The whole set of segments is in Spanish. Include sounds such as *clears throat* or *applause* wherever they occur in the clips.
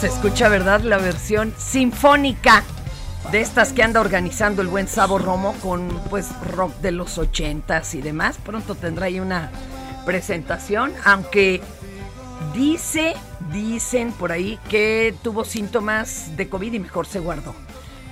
Se escucha, ¿verdad? La versión sinfónica de estas que anda organizando el buen Sabo Romo con pues rock de los ochentas y demás. Pronto tendrá ahí una presentación, aunque dice, dicen por ahí que tuvo síntomas de COVID y mejor se guardó.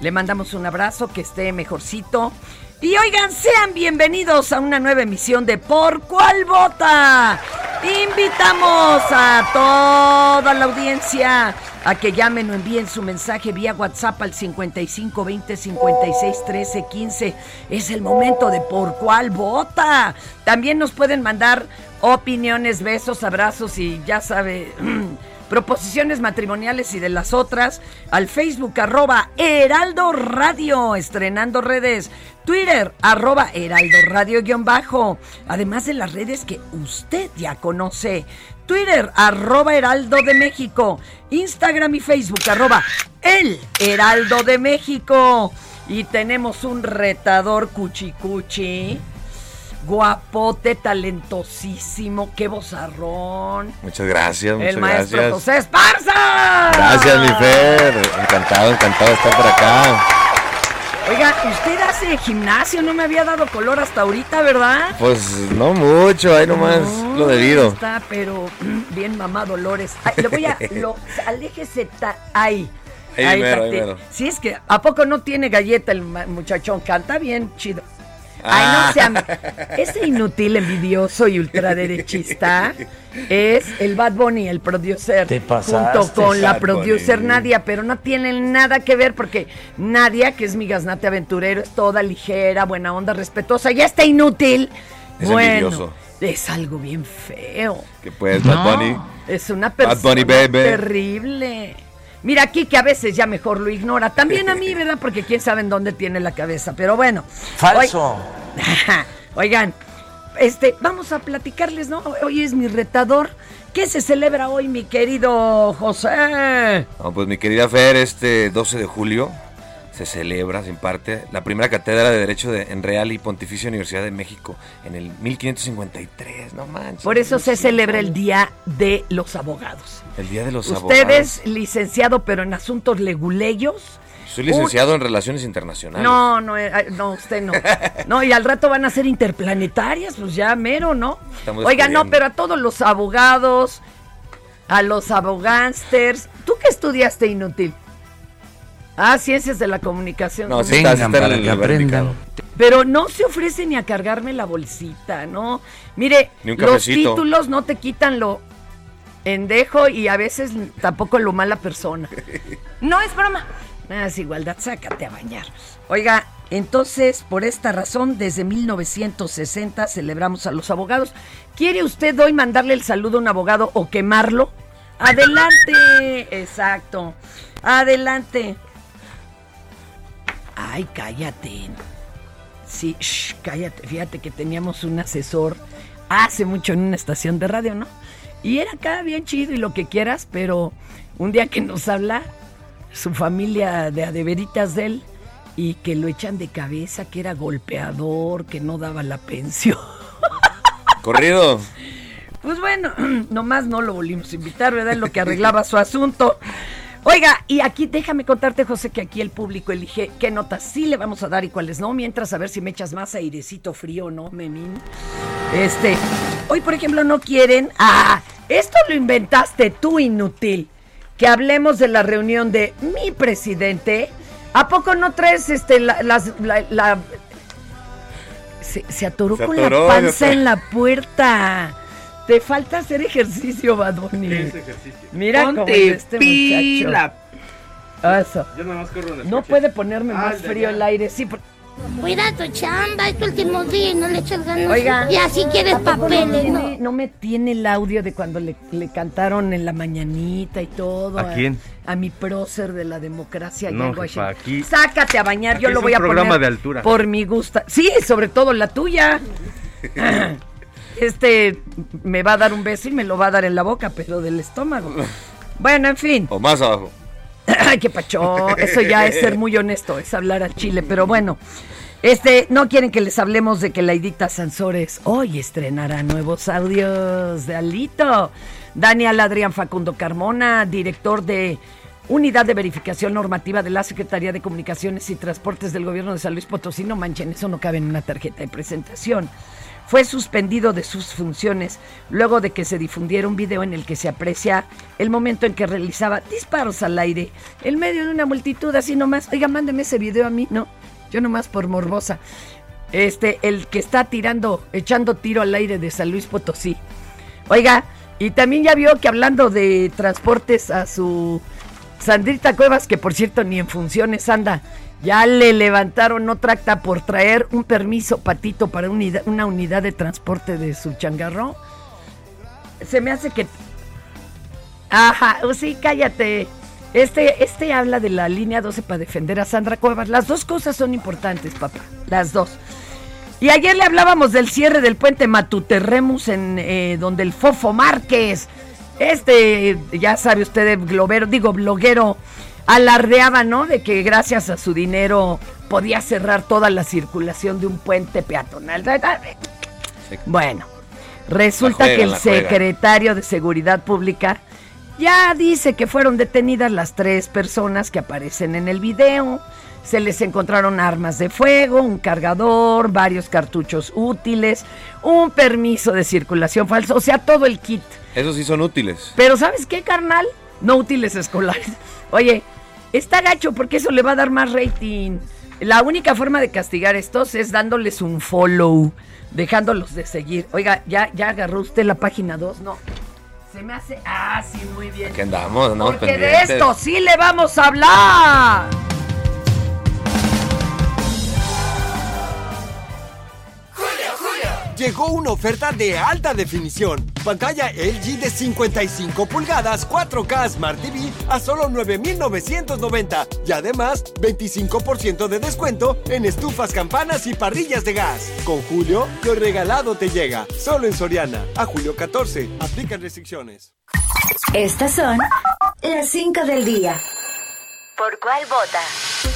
Le mandamos un abrazo, que esté mejorcito. Y oigan, sean bienvenidos a una nueva emisión de Por Cuál Vota. Invitamos a toda la audiencia a que llamen o envíen su mensaje vía WhatsApp al 55 20 56 13 15. Es el momento de Por Cuál Vota. También nos pueden mandar opiniones, besos, abrazos y ya sabe. *clears throat* proposiciones matrimoniales y de las otras al Facebook arroba Heraldo Radio, estrenando redes, Twitter arroba Heraldo Radio guion bajo, además de las redes que usted ya conoce, Twitter arroba Heraldo de México, Instagram y Facebook arroba El Heraldo de México. Y tenemos un retador cuchicuchi. Guapote, talentosísimo, qué bozarrón. Muchas gracias, muchas El maestro gracias. José Esparza. Gracias, mi Fer. Encantado, encantado de estar por acá. Oiga, usted hace gimnasio, no me había dado color hasta ahorita, ¿verdad? Pues no mucho, ahí nomás No, lo debido. Está, pero mm, bien mamá Dolores. Ay, lo voy a, *laughs* lo, aléjese, ta- ahí. Ahí mero, ahí mero. Sí, es que, ¿a poco no tiene galleta el muchachón? Canta bien, chido. Ay, Ah. no sea. Ese inútil, envidioso y ultraderechista es el Bad Bunny, el producer. Te pasaste, Junto con la Bad producer Bunny. Nadia, pero no tienen nada que ver porque Nadia, que es mi gaznate aventurero, es toda ligera, buena onda, respetuosa. Ya está inútil. Es bueno, envidioso. es algo bien feo. Que pues, Bad Bunny. Es una persona Bunny, baby. terrible. Mira aquí que a veces ya mejor lo ignora. También a mí, *laughs* ¿verdad? Porque quién sabe en dónde tiene la cabeza. Pero bueno. Falso. *laughs* Oigan, este, vamos a platicarles, ¿no? Hoy es mi retador. ¿Qué se celebra hoy, mi querido José? No, pues mi querida Fer, este 12 de julio se celebra, se imparte la primera cátedra de Derecho de, en Real y Pontificia Universidad de México en el 1553, no manches. Por eso se celebra el Día de los Abogados. El Día de los Usted Abogados. es licenciado, pero en asuntos leguleyos. Soy licenciado en Relaciones Internacionales. No, no, eh, no, usted no. *laughs* No, y al rato van a ser interplanetarias, pues ya mero, ¿no? Oiga, no, pero a todos los abogados, a los abogánsters. ¿Tú qué estudiaste inútil? Ah, ciencias de la comunicación. No, sí está, sí Vengan está para el que aprendan. Pero no se ofrece ni a cargarme la bolsita, ¿no? Mire, los títulos no te quitan lo endejo y a veces tampoco lo mala persona. No es broma. Nada, es igualdad, sácate a bañar. Oiga, entonces, por esta razón, desde 1960 celebramos a los abogados. ¿Quiere usted hoy mandarle el saludo a un abogado o quemarlo? Adelante, exacto. Adelante. Ay, cállate. Sí, shh, cállate. Fíjate que teníamos un asesor hace mucho en una estación de radio, ¿no? Y era acá bien chido y lo que quieras, pero un día que nos habla su familia de adeveritas de él y que lo echan de cabeza, que era golpeador, que no daba la pensión. *laughs* Corrido. Pues bueno, *clears throat* nomás no lo volvimos a invitar, ¿verdad? En lo que arreglaba su asunto. Oiga, y aquí déjame contarte, José, que aquí el público elige qué notas sí le vamos a dar y cuáles no, mientras a ver si me echas más airecito frío, ¿no, Memín? Este, hoy, por ejemplo, no quieren. Ah, esto lo inventaste tú, inútil. Que hablemos de la reunión de mi presidente. ¿A poco no traes este la, las- la- la- se, se atoró Se con la se panza en la puerta. Te falta hacer ejercicio, Badoni. Mira cómo Ponte es este pila. muchacho. Eso. Yo nada más corro en el No coche. puede ponerme más frío el aire, sí. por- Cuida tu chamba, es tu último día y no le echas ganas. Oiga. Y así quieres ¿A poco no papeles, ¿no? tiene- no me tiene el audio de cuando le, le cantaron en la mañanita y todo. ¿A quién? A, mi prócer de la democracia. allá No, en jefa, Washington. aquí- Sácate a bañar, aquí yo es lo un voy a programa poner de altura. Por mi gusto. Sí, sobre todo la tuya. *laughs* *clears throat* *laughs* Este me va a dar un beso y me lo va a dar en la boca, pero del estómago. Bueno, en fin. O más abajo. *coughs* Ay, qué pacho. Eso ya es ser muy honesto, es hablar al chile. Pero bueno, este, no quieren que les hablemos de que la Edicta Sansores hoy estrenará nuevos audios de Alito. Daniel Adrián Facundo Carmona, director de Unidad de Verificación Normativa de la Secretaría de Comunicaciones y Transportes del Gobierno de San Luis Potosí. No manchen, eso no cabe en una tarjeta de presentación. Fue suspendido de sus funciones luego de que se difundiera un video en el que se aprecia el momento en que realizaba disparos al aire en medio de una multitud así nomás. Oiga, mándeme ese video a mí, no, yo nomás por morbosa. Este, el que está tirando, echando tiro al aire de San Luis Potosí. Oiga, y también ya vio que hablando de transportes a su Sandrita Cuevas, que por cierto ni en funciones anda, ya le levantaron otra acta por traer un permiso patito para una unidad de transporte de su changarro. Se me hace que... Ajá, oh, sí, cállate. Este, este habla de la línea 12 para defender a Sandra Cuevas. Las dos cosas son importantes, papá. Las dos. Y ayer le hablábamos del cierre del puente Matuterremus en eh, donde el Fofo Márquez, este, ya sabe usted, globero, digo, bloguero, alardeaba, ¿no? De que gracias a su dinero podía cerrar toda la circulación de un puente peatonal. Bueno, resulta que el secretario de Seguridad Pública ya dice que fueron detenidas las tres personas que aparecen en el video. Se les encontraron armas de fuego, un cargador, varios cartuchos útiles, un permiso de circulación falso, o sea, todo el kit. Esos sí son útiles. Pero ¿sabes qué, carnal? No útiles escolares. *laughs* Oye, está gacho porque eso le va a dar más rating. La única forma de castigar estos es dándoles un follow, dejándolos de seguir. Oiga, ¿ya, ya agarró usted la página 2? No. Se me hace... Ah, sí, muy bien. Aquí andamos, andamos Porque de esto sí le vamos a hablar. Llegó una oferta de alta definición. Pantalla LG de 55 pulgadas 4K Smart TV a solo 9,990. Y además, 25% de descuento en estufas, campanas y parrillas de gas. Con Julio, lo regalado te llega. Solo en Soriana. A julio 14. Aplican restricciones. Estas son las 5 del día. ¿Por cuál vota?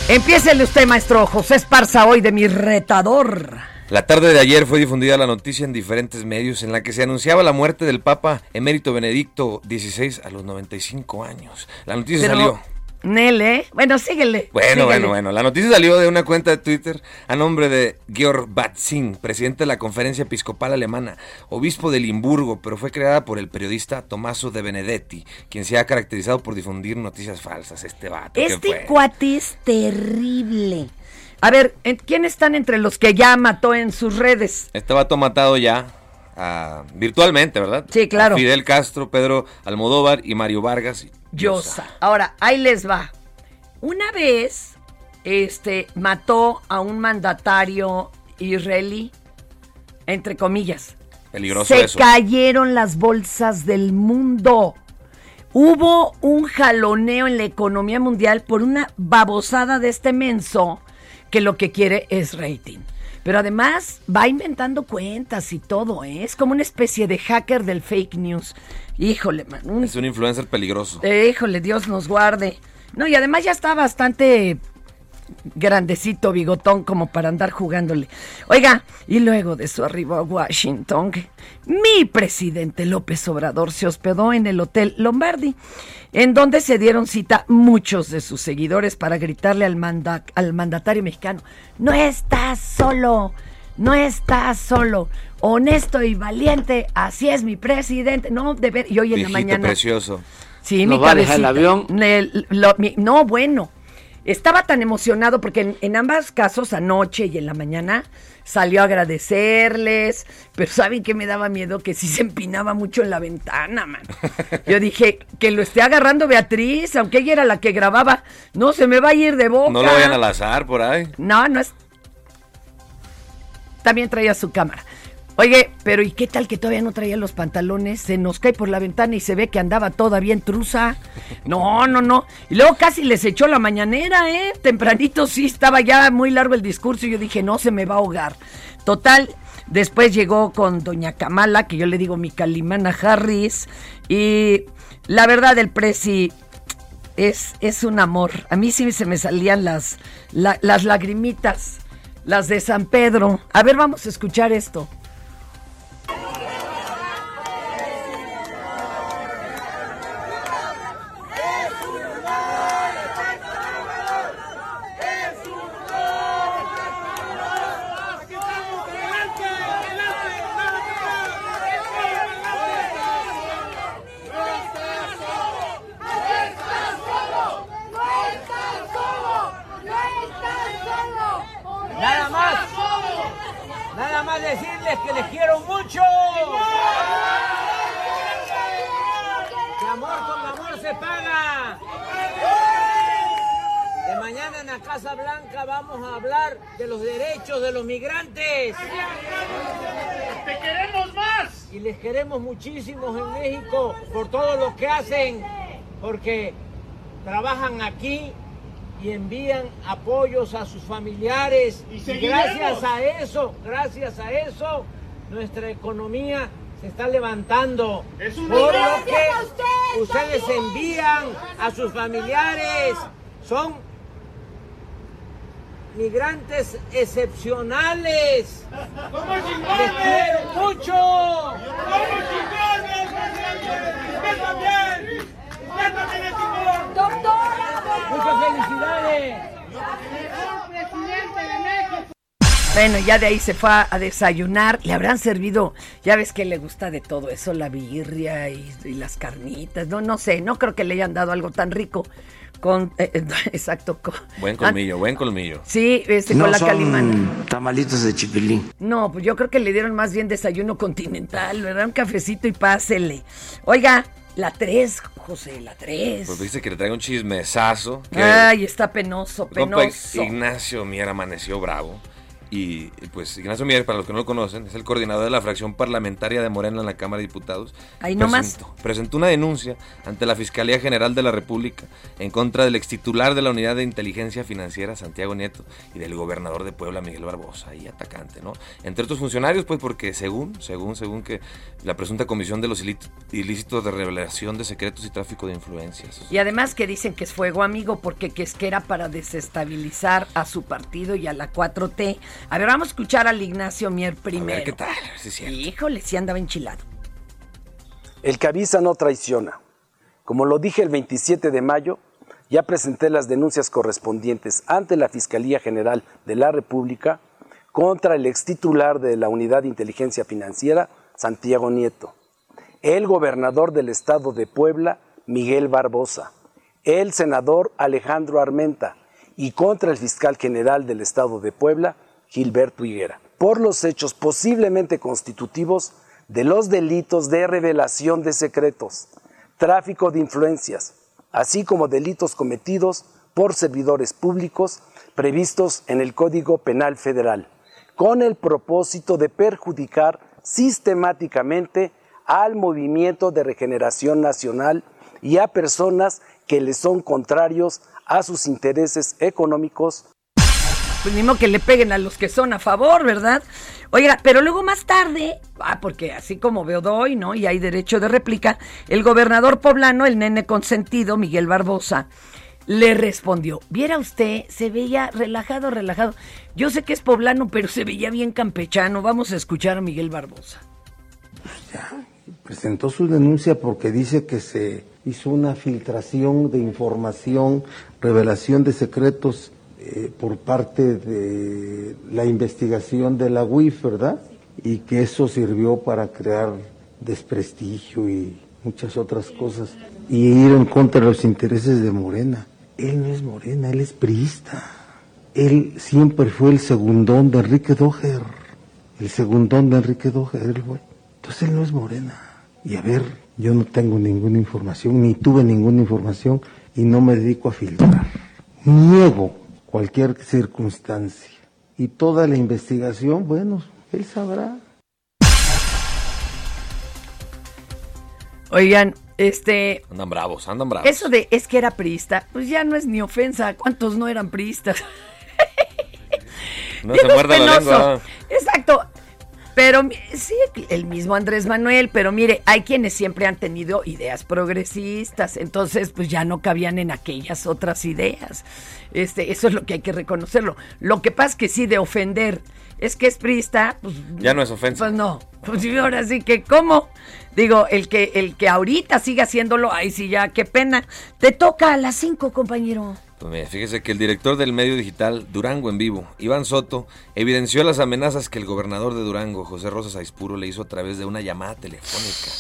Empiécele usted, maestro José Esparza, hoy de mi retador. La tarde de ayer fue difundida la noticia en diferentes medios en la que se anunciaba la muerte del Papa emérito Benedicto XVI a los 95 años. La noticia Pero, salió. Nele, bueno, síguele. Bueno, síguele. bueno, bueno. La noticia salió de una cuenta de Twitter a nombre de Georg Batzing, presidente de la Conferencia Episcopal Alemana, obispo de Limburgo, pero fue creada por el periodista Tommaso de Benedetti, quien se ha caracterizado por difundir noticias falsas. Este vato. ¿qué Este cuate es terrible. A ver, ¿en- ¿quién están entre los que ya mató en sus redes? Este vato matado ya ah, virtualmente, ¿verdad? Sí, claro. A Fidel Castro, Pedro Almodóvar y Mario Vargas. Llosa. Ahora, ahí les va. Una vez, este, mató a un mandatario israelí, entre comillas. Peligroso Se eso. cayeron las bolsas del mundo. Hubo un jaloneo en la economía mundial por una babosada de este menso que lo que quiere es rating. Pero además va inventando cuentas y todo, ¿eh? es como una especie de hacker del fake news. Híjole, man, un Es un influencer peligroso. eh, híjole, Dios nos guarde. No, y además ya está bastante grandecito, bigotón, como para andar jugándole. Oiga, y luego de su arribo a Washington, mi presidente López Obrador se hospedó en el Hotel Lombardi, en donde se dieron cita muchos de sus seguidores para gritarle al, manda- al mandatario mexicano, no estás solo, no estás solo. Honesto y valiente, así es mi presidente. No, de ver, y hoy en la mañana. precioso. Sí, ¿Nos mi va a dejar el avión? El- lo- mi- no, bueno. Estaba tan emocionado porque en, en ambos casos, anoche y en la mañana, salió a agradecerles, pero ¿saben qué me daba miedo? Que sí se empinaba mucho en la ventana, man. Yo *laughs* dije, que lo esté agarrando Beatriz, aunque ella era la que grababa, no se me va a ir de boca. No lo vayan al azar por ahí. No, no es. También traía su cámara. Oye, pero ¿y qué tal que todavía no traía los pantalones? Se nos cae por la ventana y se ve que andaba todavía en trusa. No, no, no. Y luego casi les echó la mañanera, ¿eh? Tempranito sí, estaba ya muy largo el discurso y yo dije, no, se me va a ahogar. Total, después llegó con doña Kamala, que yo le digo mi Calimana Harris, y la verdad el presi es, es un amor. A mí sí se me salían las, la- las lagrimitas, las de San Pedro. A ver, vamos a escuchar esto. Nada más. Nada más decirles que les quiero mucho. Que amor con amor se paga. De mañana en la Casa Blanca vamos a hablar de los derechos de los migrantes. ¡Te queremos más! Y les queremos muchísimos en México por todo lo que hacen, porque trabajan aquí y envían apoyos a sus familiares. Y, gracias a eso, gracias a eso, nuestra economía se está levantando. Es un por lo que ustedes también. envían a sus familiares. Son migrantes excepcionales. Les quiero mucho. Muchas felicidades. Bueno, ya de ahí se fue a, a desayunar. Le habrán servido, ya ves que le gusta de todo eso, la birria y, y las carnitas. No, no sé, no creo que le hayan dado algo tan rico. Con, eh, eh, *laughs* exacto. con- Buen colmillo, buen colmillo. Sí, este, no con la son calimana. tamalitos de chipilín. No, pues yo creo que le dieron más bien desayuno continental, ¿verdad? Un cafecito y pásele. Oiga, la 3, José, la 3. Pues dice que le traiga un chismesazo. Que Ay, está penoso, penoso. Ignacio Mier amaneció bravo. Y pues Ignacio Mier, para los que no lo conocen, es el coordinador de la fracción parlamentaria de Morena en la Cámara de Diputados. Ahí nomás. Presentó, presentó una denuncia ante la Fiscalía General de la República en contra del extitular de la Unidad de Inteligencia Financiera, Santiago Nieto, y del gobernador de Puebla, Miguel Barbosa, y atacante, ¿no? Entre otros funcionarios, pues porque según, según, según que la presunta comisión de los ilí- ilícitos de revelación de secretos y tráfico de influencias. Y además que dicen que es fuego amigo porque que es que era para desestabilizar a su partido y a la 4T. A ver, vamos a escuchar al Ignacio Mier primero. qué tal, a ver cierto. Híjole, sí andaba enchilado. El que avisa no traiciona. Como lo dije el 27 de mayo, Ya presenté las denuncias correspondientes ante la Fiscalía General de la República contra el ex titular de la Unidad de Inteligencia Financiera, Santiago Nieto, el gobernador del estado de Puebla, Miguel Barbosa, el senador Alejandro Armenta y contra el fiscal general del estado de Puebla, Gilberto Higuera, por los hechos posiblemente constitutivos de los delitos de revelación de secretos, tráfico de influencias, así como delitos cometidos por servidores públicos previstos en el Código Penal Federal, con el propósito de perjudicar sistemáticamente al movimiento de regeneración nacional y a personas que le son contrarios a sus intereses económicos. Pues que le peguen a los que son a favor, ¿verdad? Oiga, pero luego más tarde, ah, porque así como veo doy, ¿no? Y hay derecho de réplica, el gobernador poblano, el nene consentido, Miguel Barbosa, le respondió, viera usted, se veía relajado, relajado. Yo sé que es poblano, pero se veía bien campechano. Vamos a escuchar a Miguel Barbosa. Ya, presentó su denuncia porque dice que se hizo una filtración de información, revelación de secretos eh, por parte de la investigación de la UIF, ¿verdad? Y que eso sirvió para crear desprestigio y muchas otras cosas y ir en contra de los intereses de Morena. Él no es Morena, él es priista. Él siempre fue el segundón de Enrique Doher. El segundón de Enrique Doher, Entonces él no es Morena. Y a ver, yo no tengo ninguna información, ni tuve ninguna información y no me dedico a filtrar. Niego cualquier circunstancia. Y toda la investigación, bueno, él sabrá. Oigan, este. Andan bravos, andan bravos. Eso de es que era priista, pues ya no es ni ofensa. ¿Cuántos no eran priistas? No se muerda la lengua. Exacto. Pero sí, el mismo Andrés Manuel, pero mire, hay quienes siempre han tenido ideas progresistas, entonces pues ya no cabían en aquellas otras ideas. Este, eso es lo que hay que reconocerlo. Lo que pasa es que sí, de ofender, es que es priista, pues ya no es ofensa. Pues no, pues ahora sí que, ¿cómo? Digo, el que, el que ahorita siga haciéndolo, ay sí, ya, qué pena. Te toca a las cinco, compañero. Pues fíjese que el director del medio digital Durango en Vivo, Iván Soto, evidenció las amenazas que el gobernador de Durango, José Rosas Aispuro, le hizo a través de una llamada telefónica.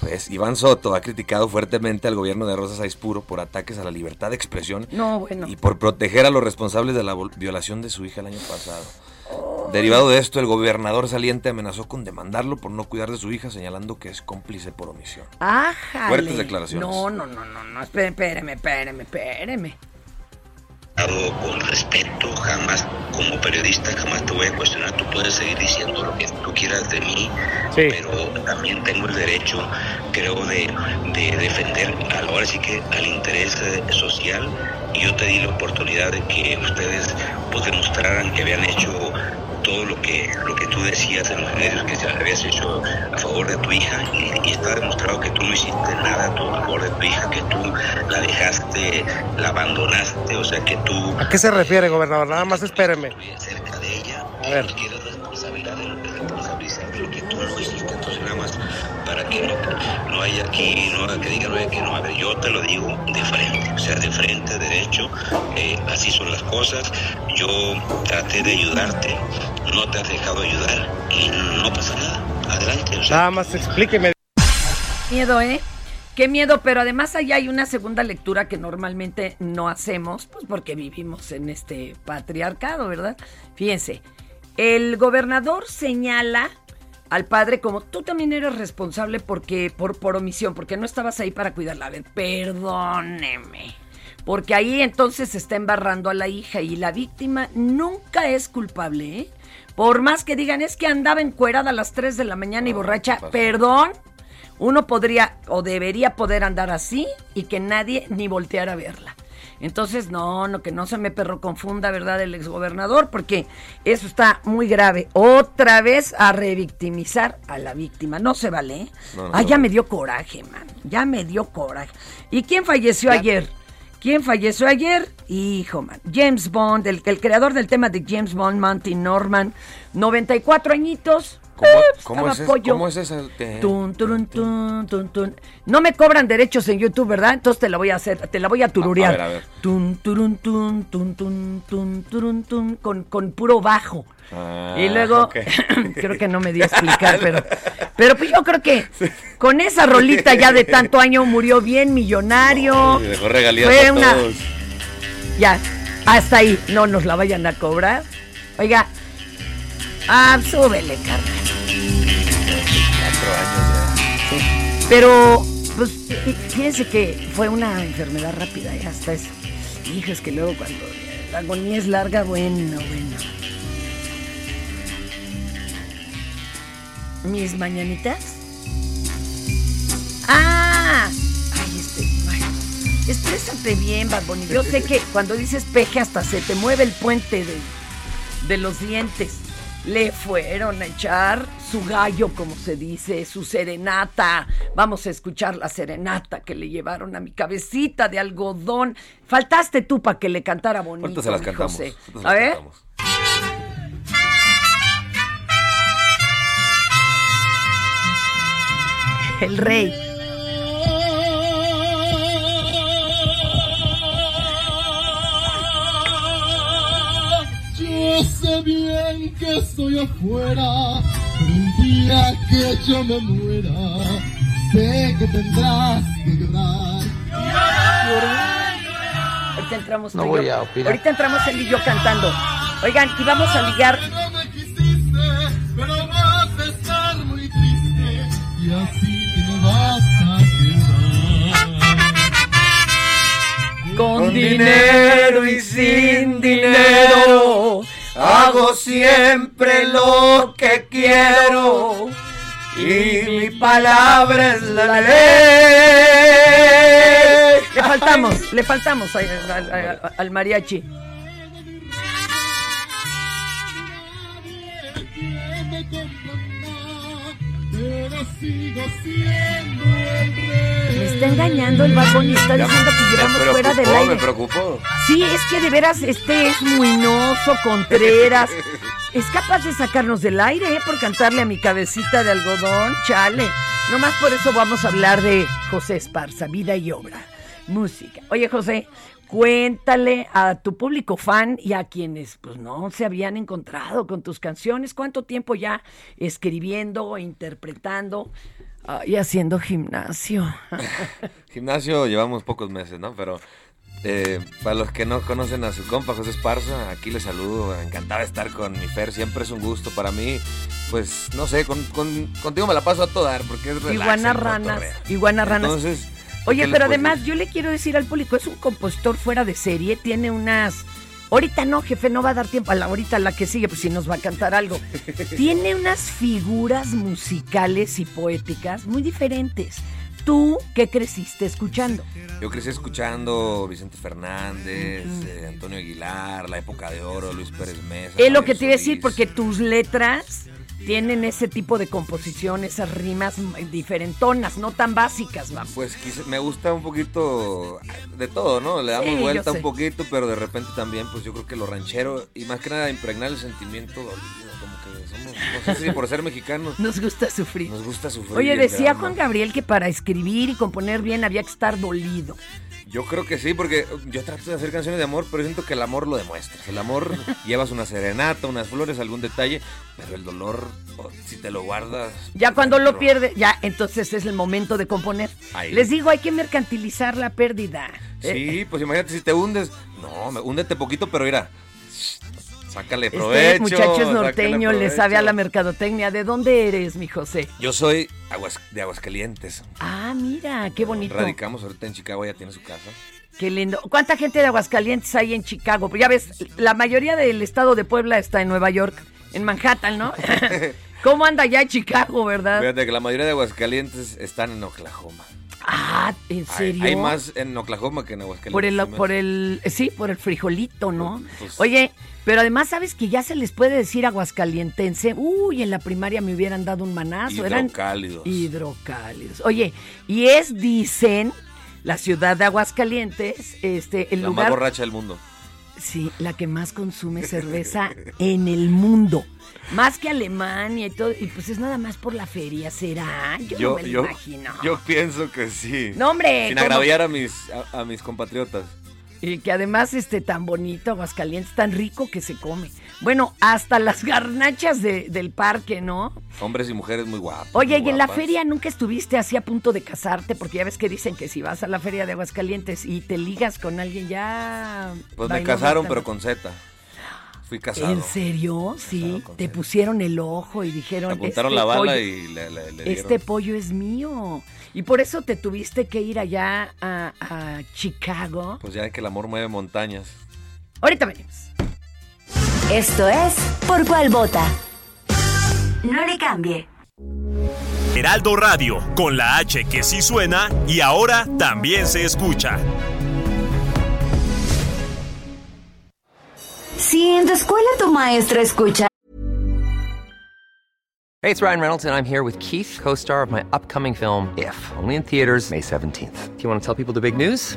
Pues Iván Soto ha criticado fuertemente al gobierno de Rosas Aispuro por ataques a la libertad de expresión y por proteger a los responsables de la violación de su hija el año pasado. Derivado de esto, el gobernador saliente amenazó con demandarlo por no cuidar de su hija, señalando que es cómplice por omisión. ¡Ájale! Fuertes declaraciones. No, no, no, no, no, espéreme, espéreme, espéreme con respeto, jamás como periodista jamás te voy a cuestionar, tú puedes seguir diciendo lo que tú quieras de mí, pero también tengo el derecho, creo, de, de defender ahora sí que al interés social. Y yo te di la oportunidad de que ustedes pues demostraran que habían hecho todo lo que, lo que tú decías en los medios que habías hecho a favor de tu hija y, está demostrado que tú no hiciste nada a favor de tu hija, que tú la dejaste, la abandonaste, o sea que tú... ¿A qué se refiere, gobernador? Nada más espéreme. Cerca de ella, a ver. Responsabilidad de lo, que tú no hiciste, entonces nada más para que no, no haya aquí, no que digan que no, a ver, yo te lo digo de frente, o sea, de frente, derecho, eh, así son las cosas, yo traté de ayudarte, no te has dejado ayudar y no pasa nada. Adelante. Nada más explíqueme. Miedo, ¿eh? Qué miedo, pero además allá hay una segunda lectura que normalmente no hacemos, pues porque vivimos en este patriarcado, ¿verdad? Fíjense, el gobernador señala al padre como tú también eres responsable porque por, por omisión, porque no estabas ahí para cuidarla. A ver, perdóneme. Porque ahí entonces se está embarrando a la hija y la víctima nunca es culpable, ¿eh? Por más que digan, es que andaba encuerada a las 3 de la mañana y borracha, perdón, uno podría o debería poder andar así y que nadie ni volteara a verla. Entonces, no, no, que no se me perro confunda, ¿verdad? El exgobernador, porque eso está muy grave. Otra vez a revictimizar a la víctima. No se vale. ¿eh? ah, ya me dio coraje, man. Ya me dio coraje. ¿Y quién falleció ayer? ¿Quién falleció ayer? Hijo, man. James Bond, el, el creador del tema de James Bond, Monty Norman, 94 añitos. ¿Cómo, *laughs* es, ¿Cómo es esa? Tun, tun, tun. No me cobran derechos en YouTube, ¿verdad? Entonces te la voy a hacer, te la voy a tururear. A, ver, a ver. Turun, turun, con, con puro bajo. Ah, y luego, *laughs* creo que no me di a explicar, pero, *laughs* pero pues yo creo que con esa rolita ya de tanto año murió bien millonario. Y dejó regalías Fue a una- todos. Ya, hasta ahí, no nos la vayan a cobrar. Oiga, ah, súbele, Carmen. Cuatro años Pero, pues, fí- fíjense que fue una enfermedad rápida, ya hasta eso. Hijo, es que luego cuando la agonía es larga, bueno, bueno. ¿Mis mañanitas? ¡Ah! Ay, este, ay, exprésate bien, Bad. Yo sé que cuando dices peje hasta se te mueve el puente de, de los dientes. Le fueron a echar su gallo, como se dice, su serenata. Vamos a escuchar la serenata que le llevaron a mi cabecita de algodón. Faltaste tú para que le cantara bonito. Ahorita se las cantamos. José. se A ver. cantamos. El rey. Yo sé bien que estoy afuera, pero el día que yo me muera, sé que tendrás que llorar. Ahorita entramos No voy yo. a opinar. Ahorita entramos él y yo cantando. Oigan, y vamos a ligar. No me quisiste, pero vas a estar muy triste y así te me vas a quedar. Con dinero y sin dinero, hago siempre lo que quiero y mi palabra es la ley. Le faltamos, le faltamos al, mariachi. Me está engañando el Ya diciendo que llevamos fuera del aire. Me preocupó. Sí, es que de veras este es muinoso, Contreras. *laughs* Es capaz de sacarnos del aire, ¿eh? Por cantarle a mi cabecita de algodón, chale. Nomás por eso vamos a hablar de José Esparza, vida y obra, música. Oye, José, cuéntale a tu público fan y a quienes pues no se habían encontrado con tus canciones, cuánto tiempo ya escribiendo, interpretando ah, y haciendo gimnasio. *laughs* Gimnasio llevamos pocos meses, ¿no? Pero eh, para los que no conocen a su compa José Esparza, aquí les saludo. Encantado de estar con mi Fer, siempre es un gusto para mí. Pues no sé, con, con- contigo me la paso a todo dar porque es relax. Iguana ranas, iguana ranas. Entonces, Oye, ¿qué les pero además decir? yo le quiero decir al público, es un compositor fuera de serie, tiene unas... Ahorita no, jefe, no va a dar tiempo. A la, ahorita la que sigue, pues si nos va a cantar algo. *laughs* tiene unas figuras musicales y poéticas muy diferentes. ¿Tú qué creciste escuchando? Yo crecí escuchando Vicente Fernández, eh, Antonio Aguilar, La Época de Oro, Luis Pérez Mesa. Es lo que te iba a decir, porque tus letras tienen ese tipo de composición, esas rimas diferentonas, no tan básicas, vamos. Pues quise- me gusta un poquito de todo, ¿no? Le damos Sí, vuelta un poquito, pero de repente también, pues yo creo que lo ranchero y más que nada impregnar el sentimiento dolido, como que somos, no sé si por ser mexicanos, *laughs* Nos gusta sufrir. nos gusta sufrir. Oye, decía. Juan Gabriel que para escribir y componer bien había que estar dolido. Yo creo que sí, porque yo trato de hacer canciones de amor, pero siento que el amor lo demuestras. El amor *laughs* llevas una serenata, unas flores, algún detalle, pero el dolor, oh, si te lo guardas. Ya cuando lo no. pierde, ya entonces es el momento de componer. Ahí. Les digo, hay que mercantilizar la pérdida. Eh, Sí, pues imagínate si te hundes. No, me, húndete poquito, pero mira, sácale este provecho. muchacho es norteño, le sabe a la mercadotecnia. ¿De dónde eres, mi José? Yo soy aguas, de Aguascalientes. Ah, mira, qué bonito. Radicamos ahorita en Chicago, ya tiene su casa. Qué lindo. ¿Cuánta gente de Aguascalientes hay en Chicago? Pues ya ves, la mayoría del estado de Puebla está en Nueva York, en Manhattan, ¿no? *laughs* ¿Cómo anda ya en Chicago, verdad? Fíjate que la mayoría de Aguascalientes están en Oklahoma. Ah, ¿en serio? hay más en Oklahoma que en Aguascalientes. Por el, por el, sí, por el frijolito, ¿no? Pues- Oye, pero además sabes que ya se les puede decir aguascalientense. Uy, en la primaria me hubieran dado un manazo. Eran Hidrocálidos. hidrocálidos. Oye, y es, dicen, la ciudad de Aguascalientes, este, el La más lugar, borracha del mundo. Sí, la que más consume cerveza *laughs* en el mundo. Más que Alemania y todo. Y pues es nada más por la feria, ¿será? Yo, no me lo imagino. Yo pienso que sí. No, hombre. Sin agraviar a mis, a mis compatriotas. Y que además esté tan bonito, Aguascalientes, tan rico que se come. Bueno, hasta las garnachas del parque, ¿no? Hombres y mujeres muy guapos. Oye, y en la feria nunca estuviste así a punto de casarte, porque ya ves que dicen que si vas a la feria de Aguascalientes y te ligas con alguien ya... Pues me casaron, pero con Z. Fui casado. ¿En serio? Sí. Te pusieron el ojo y dijeron... apuntaron este la bala y le, le, Este pollo es mío. Y por eso te tuviste que ir allá a, Chicago. Pues ya que el amor mueve montañas. Ahorita venimos. Esto es Por Cuál Vota. No le cambie. Heraldo Radio, con la H que sí suena y ahora también se escucha. Si en tu escuela tu maestra escucha Hey, it's Ryan Reynolds, and I'm here with Keith, co star of my upcoming film, If, only in theaters, May 17th. Do you want to tell people the big news?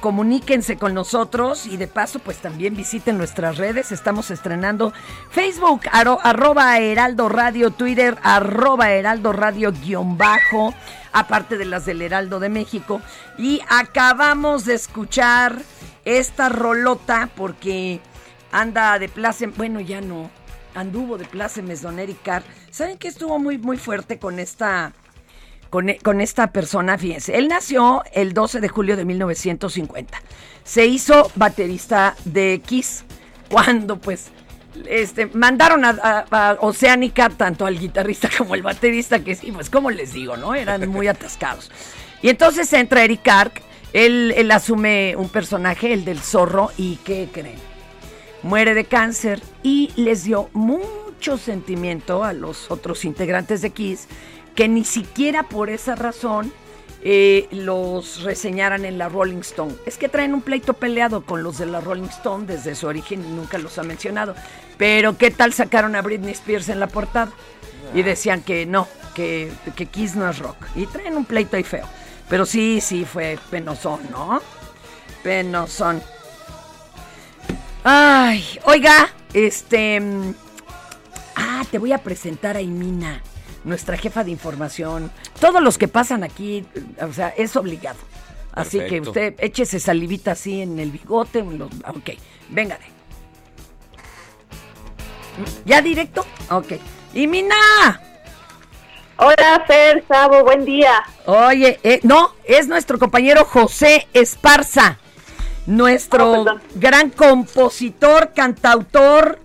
Comuníquense con nosotros y de paso pues también visiten nuestras redes. Estamos estrenando Facebook, arroba Heraldo Radio, Twitter, arroba Heraldo Radio guion bajo, aparte de las del Heraldo de México. Y acabamos de escuchar esta rolota porque anda de plácemes, bueno ya no, anduvo de plácemes Don Eric. ¿Saben que estuvo muy, muy fuerte con esta e, con, esta persona, fíjense, él nació el 12 de julio de 1950. Se hizo baterista de Kiss cuando pues este, mandaron a, Oceánica tanto al guitarrista *laughs* como al baterista, que sí, pues como les digo, ¿no? Eran muy *laughs* atascados. Y entonces entra Eric Carr, él, él asume un personaje, el del zorro, y ¿qué creen? Muere de cáncer y les dio mucho sentimiento a los otros integrantes de Kiss que ni siquiera por esa razón eh, los reseñaran en la Rolling Stone. Es que traen un pleito peleado con los de la Rolling Stone desde su origen y nunca los ha mencionado. Pero ¿qué tal sacaron a Britney Spears en la portada? Y decían que no, que, que Kiss no es rock. Y traen un pleito ahí feo. Pero sí, sí, fue penosón, ¿no? Penosón. Ay, oiga, este... Mm, ah, te voy a presentar a Imina nuestra jefa de información, todos los que pasan aquí, o sea, es obligado. Así que usted échese salivita así en el bigote. ok, véngale. ¿Ya directo? Ok. ¡Y Mina! Hola, Fer, Sabo, buen día. Oye, eh, no, es nuestro compañero José Esparza, nuestro oh, gran compositor, cantautor,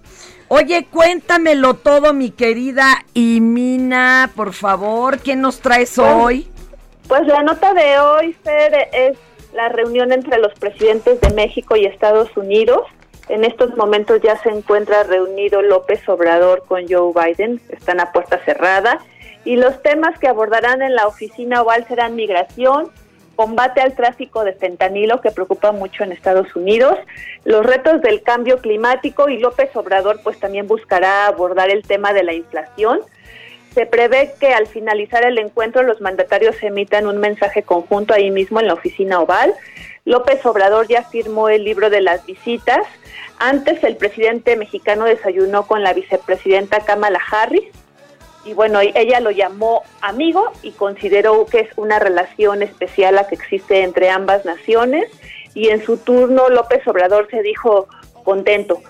Oye, cuéntamelo todo, mi querida Imina, por favor. ¿Quién nos traes pues, hoy? Pues la nota de hoy, Fer, es la reunión entre los presidentes de México y Estados Unidos. En estos momentos ya se encuentra reunido López Obrador con Joe Biden, están a puerta cerrada. Y los temas que abordarán en la oficina oval serán migración, combate al tráfico de fentanilo que preocupa mucho en Estados Unidos, los retos del cambio climático y López Obrador pues también buscará abordar el tema de la inflación. Se prevé que al finalizar el encuentro los mandatarios emitan un mensaje conjunto ahí mismo en la oficina oval. López Obrador ya firmó el libro de las visitas. Antes el presidente mexicano desayunó con la vicepresidenta Kamala Harris y bueno, ella lo llamó amigo y consideró que es una relación especial la que existe entre ambas naciones y en su turno López Obrador se dijo contento.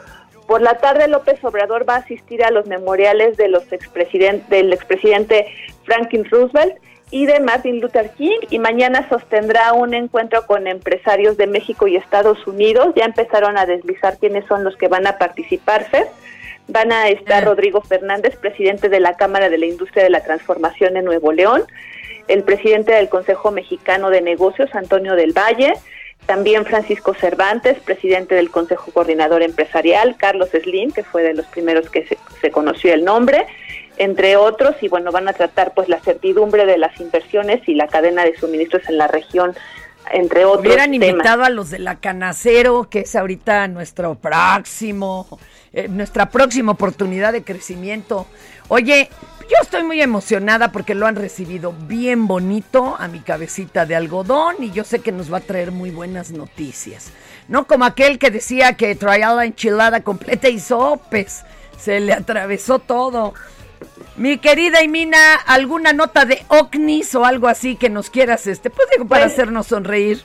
Por la tarde López Obrador va a asistir a los memoriales de los del expresidente Franklin Roosevelt y de Martin Luther King y mañana sostendrá un encuentro con empresarios de México y Estados Unidos. Ya empezaron a deslizar quiénes son los que van a participarse. Van a estar ah. Rodrigo Fernández, presidente de la Cámara de la Industria de la Transformación en Nuevo León, el presidente del Consejo Mexicano de Negocios, Antonio del Valle, también Francisco Cervantes, presidente del Consejo Coordinador Empresarial, Carlos Slim, que fue de los primeros que se, conoció el nombre, entre otros, y bueno, van a tratar pues la certidumbre de las inversiones y la cadena de suministros en la región entre otros. Hubieran invitado a los de la Canacero, que es ahorita nuestro próximo eh, nuestra próxima oportunidad de crecimiento. Oye, yo estoy muy emocionada porque lo han recibido bien bonito a mi cabecita de algodón y yo sé que nos va a traer muy buenas noticias. No como aquel que decía que traía la enchilada completa y sopes. Se le atravesó todo. Mi querida Imina, ¿alguna nota de OCNIS o algo así que nos quieras, este, pues para pues, hacernos sonreír?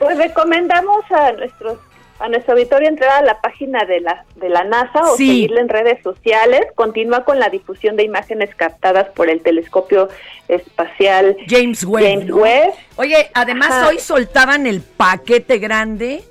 Pues recomendamos a nuestros a nuestro auditorio entrar a la página de la, de la NASA o seguirla en redes sociales. Continúa con la difusión de imágenes captadas por el telescopio espacial James Webb. Oye, además hoy soltaban el paquete grande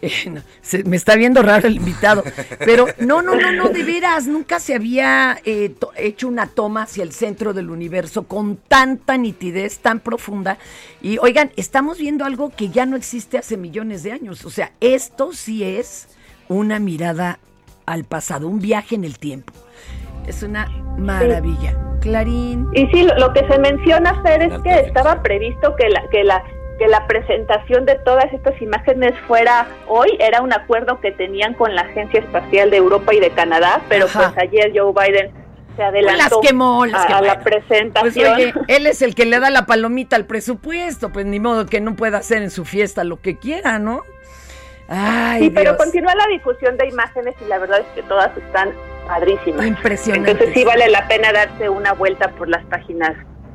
*laughs* se, me está viendo raro el invitado. Pero no, no, no, no, de veras, nunca se había eh, hecho una toma hacia el centro del universo con tanta nitidez, tan profunda. Y oigan, estamos viendo algo que ya no existe hace millones de años. O sea, esto sí es una mirada al pasado, un viaje en el tiempo. Es una maravilla. Clarín. Y sí, lo, que se menciona, Fer, es que estaba previsto que la, que la que la presentación de todas estas imágenes fuera hoy, era un acuerdo que tenían con la Agencia Espacial de Europa y de Canadá, pero pues ayer Joe Biden se adelantó las quemó, las a, quemó. a la Pues, presentación. oye, él es el que le da la palomita al presupuesto, pues ni modo que no pueda hacer en su fiesta lo que quiera, ¿no? Ay, sí, pero continúa la difusión de imágenes y la verdad es que todas están padrísimas. Impresionantes. Entonces sí vale la pena darse una vuelta por las páginas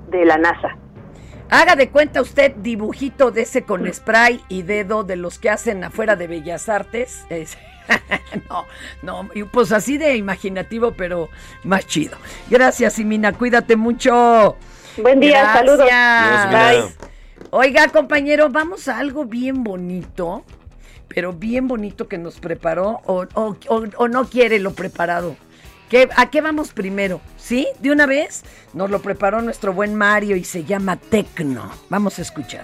de la NASA. Haga de cuenta usted dibujito de ese con spray y dedo de los que hacen afuera de Bellas Artes. Es- *laughs* no, no, y pues así de imaginativo, pero más chido. Gracias, Simina, cuídate mucho. Buen día, Gracias. saludos. Simina. Oiga, compañero, vamos a algo bien bonito, pero bien bonito que nos preparó, o, o- o- o no quiere lo preparado. ¿Qué, ¿A qué vamos primero? ¿Sí? ¿De una vez? Nos lo preparó nuestro buen Mario y se llama Tecno. Vamos a escuchar.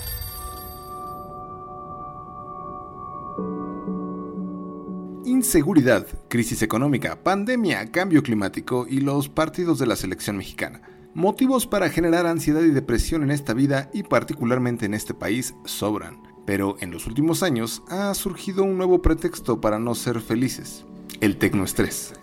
Inseguridad, crisis económica, pandemia, cambio climático y los partidos de la selección mexicana. Motivos para generar ansiedad y depresión en esta vida y particularmente en este país sobran. Pero en los últimos años ha surgido un nuevo pretexto para no ser felices, el tecnoestrés.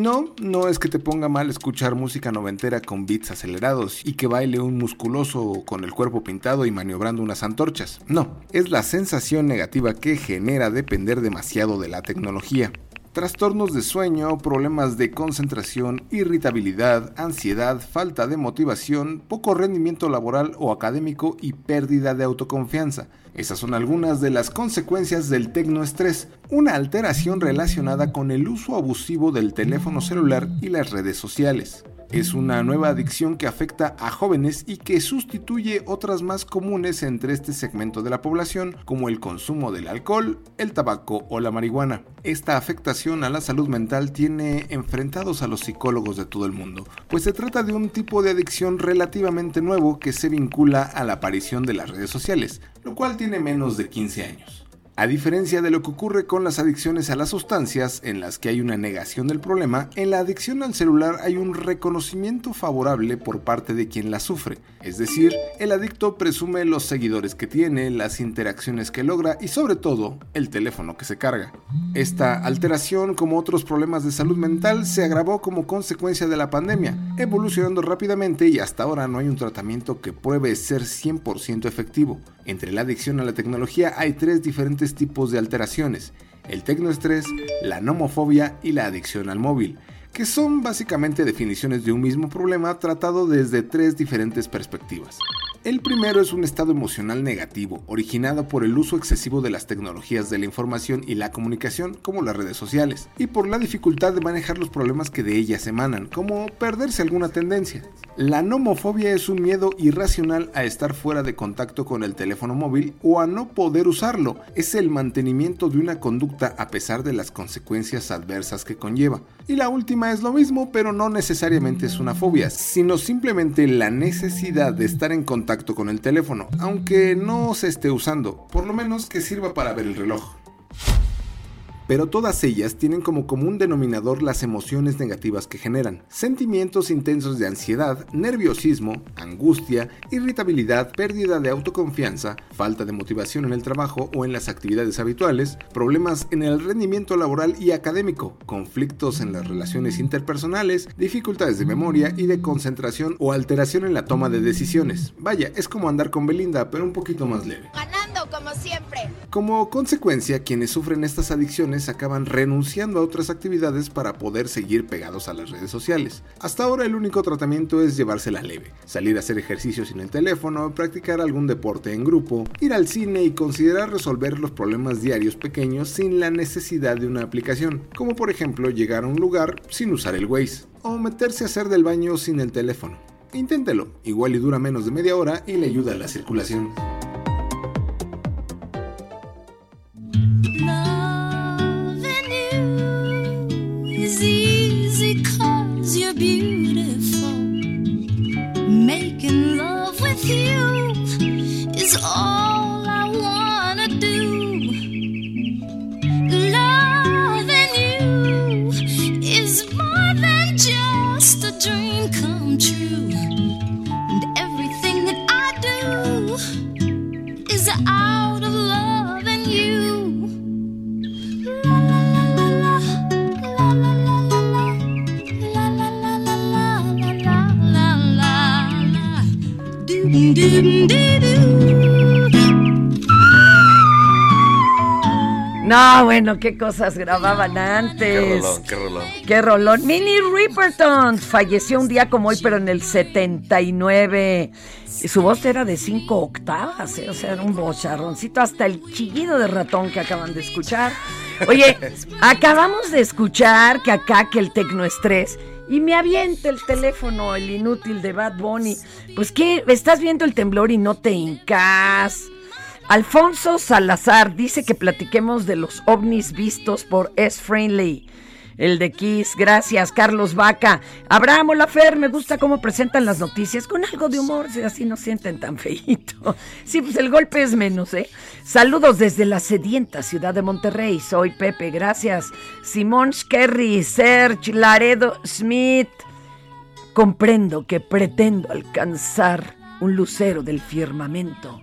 No, no es que te ponga mal escuchar música noventera con beats acelerados y que baile un musculoso con el cuerpo pintado y maniobrando unas antorchas. No, es la sensación negativa que genera depender demasiado de la tecnología. Trastornos de sueño, problemas de concentración, irritabilidad, ansiedad, falta de motivación, poco rendimiento laboral o académico y pérdida de autoconfianza. Esas son algunas de las consecuencias del tecnoestrés, una alteración relacionada con el uso abusivo del teléfono celular y las redes sociales. Es una nueva adicción que afecta a jóvenes y que sustituye otras más comunes entre este segmento de la población, como el consumo del alcohol, el tabaco o la marihuana. Esta afectación a la salud mental tiene enfrentados a los psicólogos de todo el mundo, pues se trata de un tipo de adicción relativamente nuevo que se vincula a la aparición de las redes sociales, lo cual tiene menos de 15 años. A diferencia de lo que ocurre con las adicciones a las sustancias, en las que hay una negación del problema, en la adicción al celular hay un reconocimiento favorable por parte de quien la sufre. Es decir, el adicto presume los seguidores que tiene, las interacciones que logra y sobre todo el teléfono que se carga. Esta alteración, como otros problemas de salud mental, se agravó como consecuencia de la pandemia, evolucionando rápidamente y hasta ahora no hay un tratamiento que pruebe ser 100% efectivo. Entre la adicción a la tecnología hay tres diferentes tipos de alteraciones, el tecnoestrés, la nomofobia y la adicción al móvil, que son básicamente definiciones de un mismo problema tratado desde tres diferentes perspectivas. El primero es un estado emocional negativo, originado por el uso excesivo de las tecnologías de la información y la comunicación, como las redes sociales, y por la dificultad de manejar los problemas que de ellas emanan, como perderse alguna tendencia. La nomofobia es un miedo irracional a estar fuera de contacto con el teléfono móvil o a no poder usarlo. Es el mantenimiento de una conducta a pesar de las consecuencias adversas que conlleva. Y la última es lo mismo, pero no necesariamente es una fobia, sino simplemente la necesidad de estar en contacto con el teléfono, aunque no se esté usando, por lo menos que sirva para ver el reloj pero todas ellas tienen como común denominador las emociones negativas que generan. Sentimientos intensos de ansiedad, nerviosismo, angustia, irritabilidad, pérdida de autoconfianza, falta de motivación en el trabajo o en las actividades habituales, problemas en el rendimiento laboral y académico, conflictos en las relaciones interpersonales, dificultades de memoria y de concentración o alteración en la toma de decisiones. Vaya, es como andar con Belinda, pero un poquito más leve. Ganando como siempre. Como consecuencia, quienes sufren estas adicciones acaban renunciando a otras actividades para poder seguir pegados a las redes sociales. Hasta ahora el único tratamiento es llevársela leve, salir a hacer ejercicio sin el teléfono, practicar algún deporte en grupo, ir al cine y considerar resolver los problemas diarios pequeños sin la necesidad de una aplicación, como por ejemplo llegar a un lugar sin usar el Waze, o meterse a hacer del baño sin el teléfono. Inténtelo, igual y dura menos de media hora y le ayuda a la circulación. No, bueno, qué cosas grababan antes. Qué rolón, qué rolón. Qué rolón. Minnie Riperton falleció un día como hoy, pero en el 79. Y su voz era de cinco octavas, ¿eh? o sea, era un bocharroncito, hasta el chillido de ratón que acaban de escuchar. Oye, *laughs* acabamos de escuchar que acá que el tecnoestrés y me avienta el teléfono, el inútil de Bad Bunny. Pues que estás viendo el temblor y no te hincas. Alfonso Salazar dice que platiquemos de los ovnis vistos por S. Friendly. El de Kiss, gracias, Carlos Vaca. Abraham Olafer, me gusta cómo presentan las noticias con algo de humor, si así no sienten tan feíto. Sí, pues el golpe es menos, ¿eh? Saludos desde la sedienta ciudad de Monterrey. Soy Pepe, gracias. Simón Skerry, Serge, Laredo, Smith. Comprendo que pretendo alcanzar un lucero del firmamento.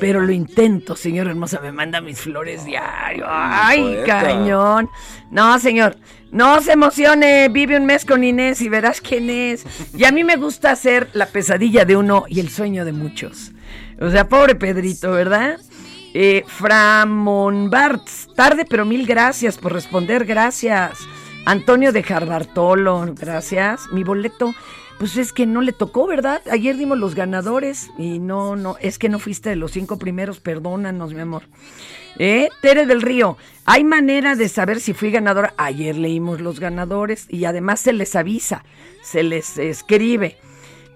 Pero lo intento, señor hermosa, me manda mis flores diario. Ay, cañón. No, señor, no se emocione. Vive un mes con Inés y verás quién es. Y a mí me gusta hacer la pesadilla de uno y el sueño de muchos. O sea, pobre Pedrito, ¿verdad? Eh, Framon Bartz, tarde pero mil gracias por responder, gracias. Antonio de Jarbartolo, gracias. Mi boleto, pues es que no le tocó, ¿verdad? Ayer dimos los ganadores y no, no, es que no fuiste de los cinco primeros, perdónanos, mi amor. ¿Eh? Tere del Río, hay manera de saber si fui ganadora. Ayer leímos los ganadores y además se les avisa, se les escribe.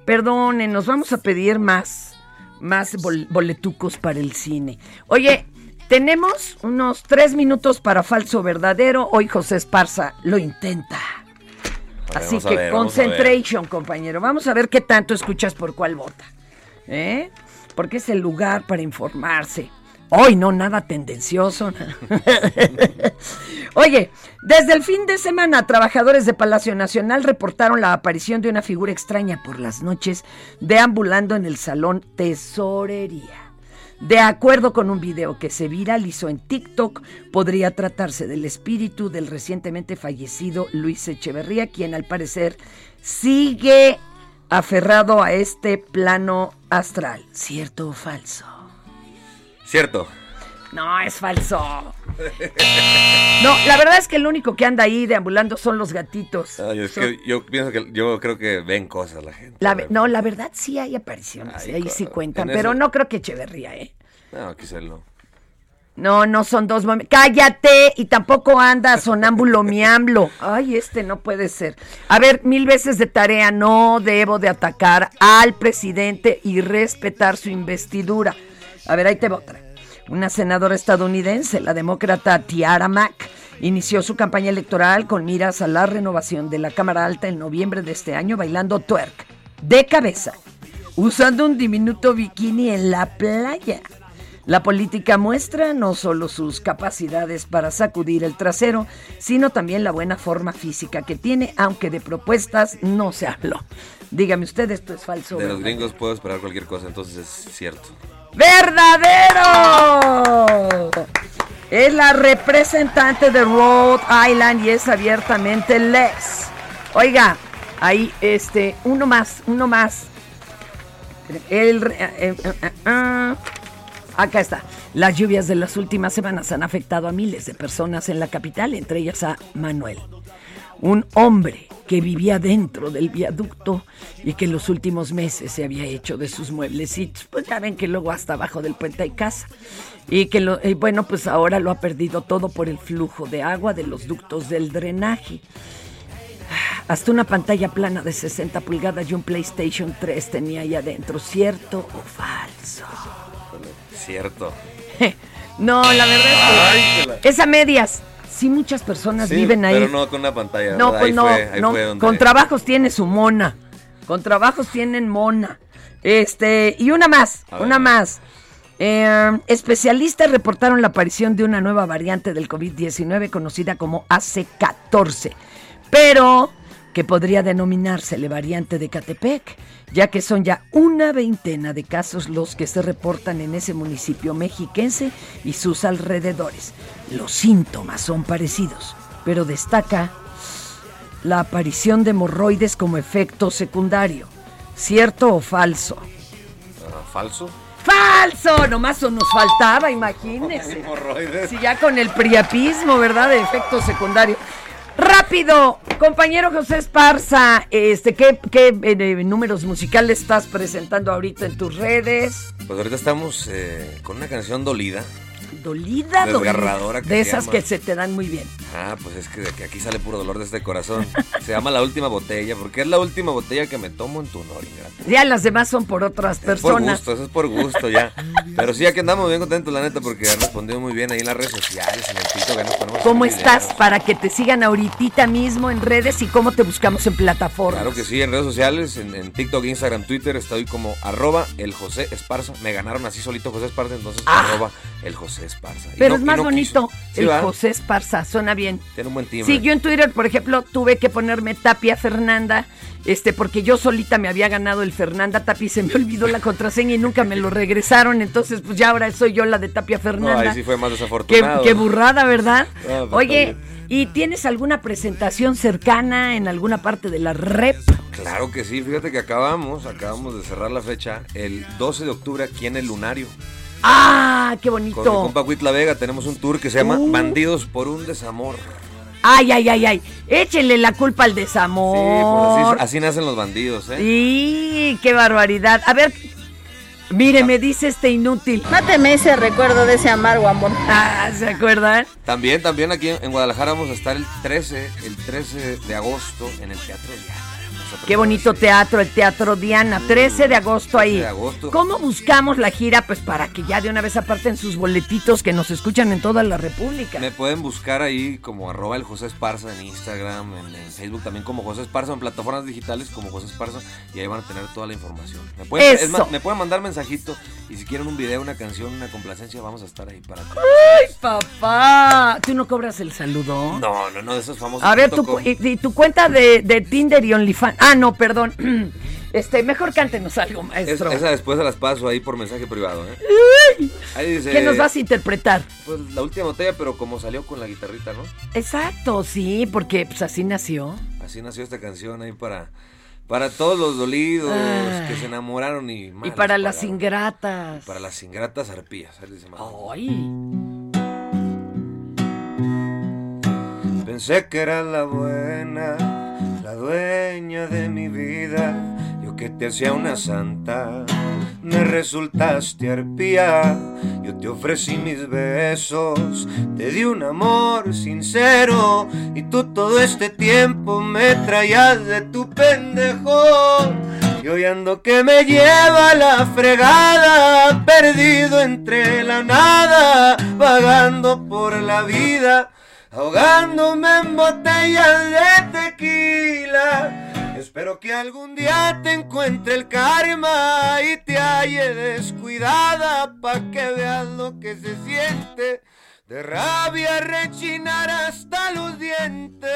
Perdonen, nos vamos a pedir más, más bol- boletucos para el cine. Oye, tenemos unos tres minutos para falso verdadero. Hoy José Esparza lo intenta. Ver, Así que ver. concentration, compañero. Vamos a ver qué tanto escuchas por cuál vota. ¿Eh? Porque es el lugar para informarse. Hoy no, nada tendencioso. *laughs* Oye, desde el fin de semana, trabajadores de Palacio Nacional reportaron la aparición de una figura extraña por las noches deambulando en el salón Tesorería. De acuerdo con un video que se viralizó en TikTok, podría tratarse del espíritu del recientemente fallecido Luis Echeverría, quien al parecer sigue aferrado a este plano astral. ¿Cierto o falso? Cierto. No, es falso. No, la verdad es que el único que anda ahí deambulando son los gatitos. Yo, es que yo pienso que yo creo que ven cosas la gente. La no, la verdad sí hay apariciones, Ay, ahí sí cuentan, en pero eso- no creo que Echeverría, ¿eh? No, quizá no. No, no son dos momentos. ¡Cállate! Y tampoco anda sonámbulo miamblo. Ay, este no puede ser. A ver, mil veces de tarea, no debo de atacar al presidente y respetar su investidura. A ver, ahí te va otra. Una senadora estadounidense, la demócrata Tiara Mack, inició su campaña electoral con miras a la renovación de la Cámara Alta en noviembre de este año bailando twerk de cabeza, usando un diminuto bikini en la playa. La política muestra no solo sus capacidades para sacudir el trasero, sino también la buena forma física que tiene, aunque de propuestas no se habló. Dígame usted, esto es falso. De los gringos puedo esperar cualquier cosa, entonces es cierto. ¡Verdadero! Es la representante de Rhode Island y es abiertamente les. Oiga, ahí, este, uno más, uno más. El, eh, eh, eh. Acá está. Las lluvias de las últimas semanas han afectado a miles de personas en la capital, entre ellas a Manuel. Un hombre que vivía dentro del viaducto y que en los últimos meses se había hecho de sus mueblecitos. Pues ya ven que luego hasta abajo del puente hay casa. Y que, lo, y bueno, pues ahora lo ha perdido todo por el flujo de agua de los ductos del drenaje. Hasta una pantalla plana de 60 pulgadas y un PlayStation 3 tenía ahí adentro. ¿Cierto o falso? Cierto. *laughs* No, la verdad Ay, es que la- que es a medias. Sí, muchas personas Sí, viven ahí. Pero no con una pantalla. No, pues ahí no, fue, ahí no. fue donde- Con trabajos tiene su mona. Con trabajos tienen mona. Este, y una más, ver, una más. Eh, especialistas reportaron la aparición de una nueva variante del COVID-19 conocida como AC14. Pero que podría denominarse la variante de Catepec, ya que son ya una veintena de casos los que se reportan en ese municipio mexiquense y sus alrededores. Los síntomas son parecidos, pero destaca la aparición de hemorroides como efecto secundario. ¿Cierto o falso? Ah, ¿Falso? ¡Falso! Nomás nos faltaba, imagínese. *laughs* Hemorroides. Si ya con el priapismo, ¿verdad? De efecto secundario. Rápido, compañero José Esparza, este, ¿qué, qué eh, números musicales estás presentando ahorita en tus redes? Pues ahorita estamos eh, con una canción dolida. Dolida, dolida. que De esas llama. que se te dan muy bien. Ah, pues es que, de que aquí sale puro dolor de este corazón. *laughs* Se llama La Última Botella, porque es la última botella que me tomo en tu honor. Ya las demás son por otras Es por personas. gusto, eso es por gusto ya. *laughs* Pero sí, aquí andamos bien contentos, la neta, porque han respondido muy bien ahí en las redes sociales, en el TikTok, que nos ponemos ¿Cómo videos. estás? Para que te sigan ahorita mismo en redes y cómo te buscamos en plataformas. Claro que sí, en redes sociales, en, en TikTok, Instagram, Twitter, estoy como arroba el José Esparza. Me ganaron así solito José Esparza, entonces arroba el José Esparza. Y Ah. Pero no- es más no bonito. Sí, el. José Esparza, suena bien. Tiene un buen timbre. Sí, yo en Twitter, por ejemplo, tuve que ponerme Tapia Fernanda, este, porque yo solita me había ganado el Fernanda Tapia y se me olvidó la contraseña y nunca me lo regresaron, entonces pues ya ahora soy yo la de Tapia No, Fernanda. ahí sí fue más desafortunado. qué burrada, ¿verdad? Ah, pues, Oye. ¿y tienes alguna presentación cercana en alguna parte de la rep? Claro que sí, fíjate que acabamos, acabamos de cerrar la fecha el 12 de octubre aquí en el Lunario. ¡Ah, qué Con mi bonito! compa Huitla Vega tenemos un tour que se llama Uh. Bandidos por un desamor. Ay, ay, ay, ay. Échenle la culpa al Sí, desamor. pues así, así nacen los bandidos, ¿eh? Sí, qué barbaridad. A ver, mire, me dice este inútil. Máteme ese recuerdo de ese amargo amor. Ah, ¿se acuerdan? También, también aquí en Guadalajara vamos a estar el 13, el 13 de agosto en el Teatro Diana. Qué bonito teatro, el Teatro Diana, 13 de agosto ahí. 13 de agosto. ¿Cómo buscamos la gira? Pues para que ya de una vez aparten sus boletitos que nos escuchan en toda la República. Me pueden buscar ahí como arroba el José Esparza en Instagram, en, en Facebook también como José Esparza, en plataformas digitales como José Esparza y ahí van a tener toda la información. Me pueden, es Eso. más, me pueden mandar mensajito y si quieren un video, una canción, una complacencia, vamos a estar ahí para todos. ¡Ay, papá! ¿Tú no cobras el saludo? No, no, no, de esos famosos. A ver, tu, y, y tu cuenta de, de Tinder y OnlyFans. Ah, no, perdón. *clears throat* Este, mejor cántenos algo, Es- maestro. esa después se las paso ahí por mensaje privado, ¿eh? Ahí dice, ¿Qué nos vas a interpretar? Pues la última botella, pero como salió con la guitarrita, ¿no? Exacto, sí, porque pues así nació. Así nació esta canción ahí para, para todos los dolidos Ay. que se enamoraron y y malas para las ingratas. Para las ingratas arpías, ahí dice más. Ay. Pensé que eras la buena, dueña de mi vida. Yo que te hacía una santa, me resultaste arpía. Yo te ofrecí mis besos, te di un amor sincero. Y tú todo este tiempo me traías de tu pendejo. Y hoy ando que me lleva la fregada, perdido entre la nada, vagando por la vida ahogándome en botellas de tequila. Espero que algún día te encuentre el karma y te halle descuidada pa' que veas lo que se siente. De rabia rechinar hasta los dientes.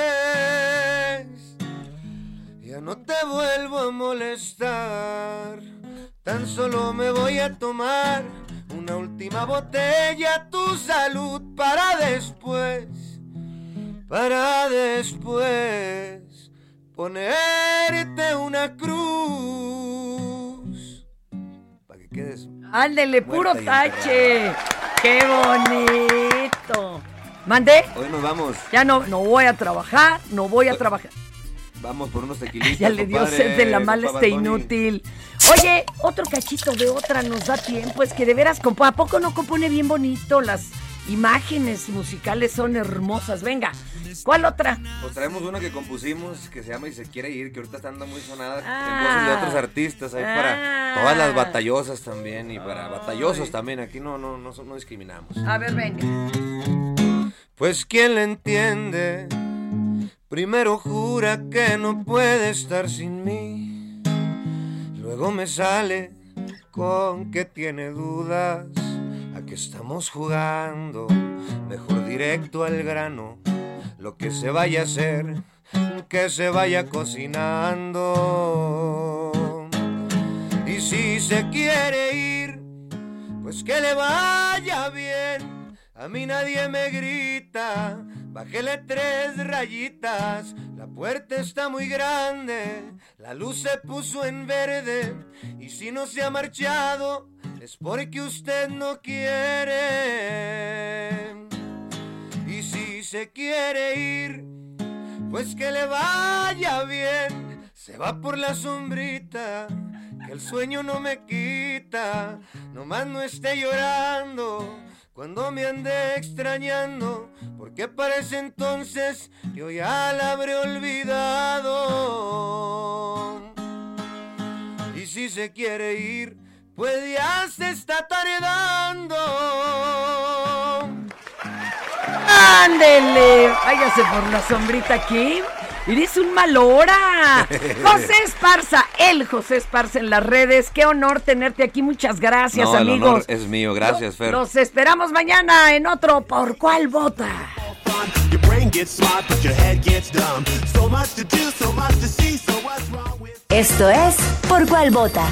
Ya no te vuelvo a molestar. Tan solo me voy a tomar una última botella tu salud para después, para después ponerte una cruz. Para que quedes. Ándele, puro tache. ¡Qué bonito! ¿Mandé? Hoy nos vamos. Ya no, no voy a trabajar, no voy a trabajar. Vamos por unos tequilitas. *laughs* Ya le dio compadre, sed de la mala este inútil. Oye, otro cachito de otra nos da tiempo. Es que de veras, compa, ¿a poco no compone bien bonito? Las imágenes musicales son hermosas. Venga, ¿cuál otra? Pues traemos una que compusimos que se llama Y se quiere ir, que ahorita está andando muy sonada Ah. en de otros artistas, ahí Ah. para todas las batallosas también y para batallosos también, aquí no, no, no, no discriminamos. A ver, venga. Pues quién le entiende, primero jura que no puede estar sin mí, luego me sale con que tiene dudas, estamos jugando, mejor directo al grano, lo que se vaya a hacer, que se vaya cocinando. Y si se quiere ir, pues que le vaya bien. A mí nadie me grita, bájele tres rayitas. La puerta está muy grande, la luz se puso en verde. Y si no se ha marchado, es porque usted no quiere. Y si se quiere ir, pues que le vaya bien. Se va por la sombrita, que el sueño no me quita. Nomás no esté llorando cuando me ande extrañando, porque parece entonces yo ya la habré olvidado. Y si se quiere ir, pues ya se está tardando. ¡Ándele! Váyase por la sombrita aquí. Eres un mal hora. *laughs* José Esparza, el José Esparza en las redes. Qué honor tenerte aquí. Muchas gracias, No, el honor amigos. es mío, gracias, Fer. Los esperamos mañana en otro ¿Por cuál vota? Your brain gets smart, but your head gets dumb. So much to do, so much to see, so what's wrong with Esto es Por cuál vota.